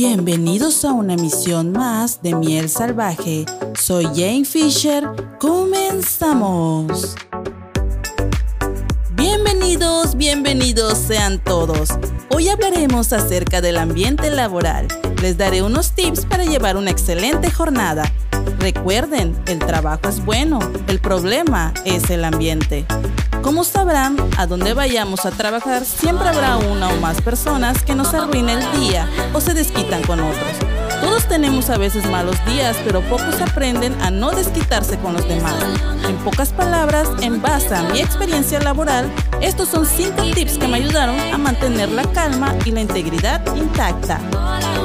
Bienvenidos a una emisión más de Miel Salvaje. Soy Jane Fisher. Comenzamos. Bienvenidos, bienvenidos sean todos. Hoy hablaremos acerca del ambiente laboral. Les daré unos tips para llevar una excelente jornada. Recuerden, el trabajo es bueno, el problema es el ambiente. Como sabrán, a donde vayamos a trabajar siempre habrá una o más personas que nos arruinen el día o se desquitan con otros. Todos tenemos a veces malos días, pero pocos aprenden a no desquitarse con los demás. En pocas palabras, en base a mi experiencia laboral, estos son 5 tips que me ayudaron a mantener la calma y la integridad intacta.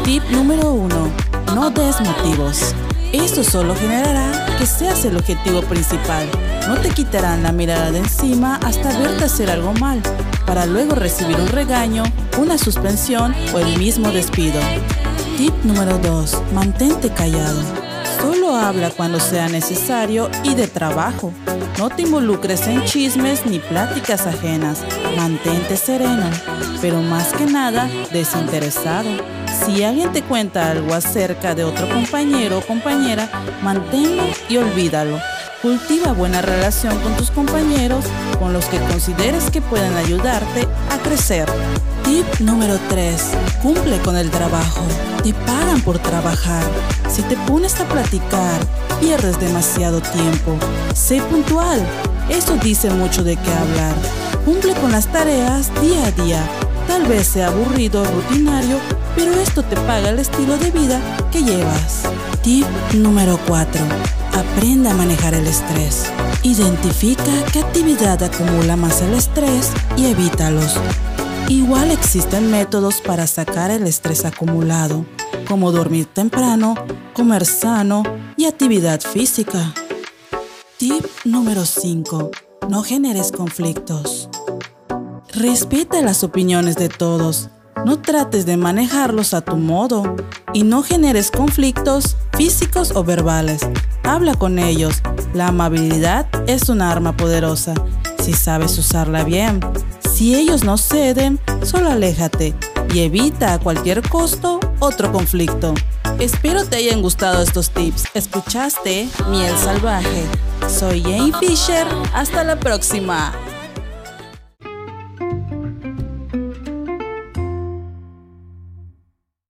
Tip número 1. No des motivos. Esto solo generará que seas el objetivo principal. No te quitarán la mirada de encima hasta verte hacer algo mal, para luego recibir un regaño, una suspensión o el mismo despido. Tip número 2. Mantente callado. Solo habla cuando sea necesario y de trabajo. No te involucres en chismes ni pláticas ajenas. Mantente sereno, pero más que nada desinteresado. Si alguien te cuenta algo acerca de otro compañero o compañera, manténlo y olvídalo. Cultiva buena relación con tus compañeros, con los que consideres que pueden ayudarte a crecer. Tip número 3. Cumple con el trabajo. Te pagan por trabajar. Si te pones a platicar, pierdes demasiado tiempo. Sé puntual. Eso dice mucho de qué hablar. Cumple con las tareas día a día. Tal vez sea aburrido o rutinario, pero esto te paga el estilo de vida que llevas. Tip número 4. Aprenda a manejar el estrés. Identifica qué actividad acumula más el estrés y evítalos. Igual existen métodos para sacar el estrés acumulado, como dormir temprano, comer sano y actividad física. Tip número 5. No generes conflictos. Respeta las opiniones de todos. No trates de manejarlos a tu modo y no generes conflictos físicos o verbales. Habla con ellos. La amabilidad es un arma poderosa si sabes usarla bien. Si ellos no ceden, solo aléjate y evita a cualquier costo otro conflicto. Espero te hayan gustado estos tips. Escuchaste Miel Salvaje. Soy Jane Fisher. Hasta la próxima.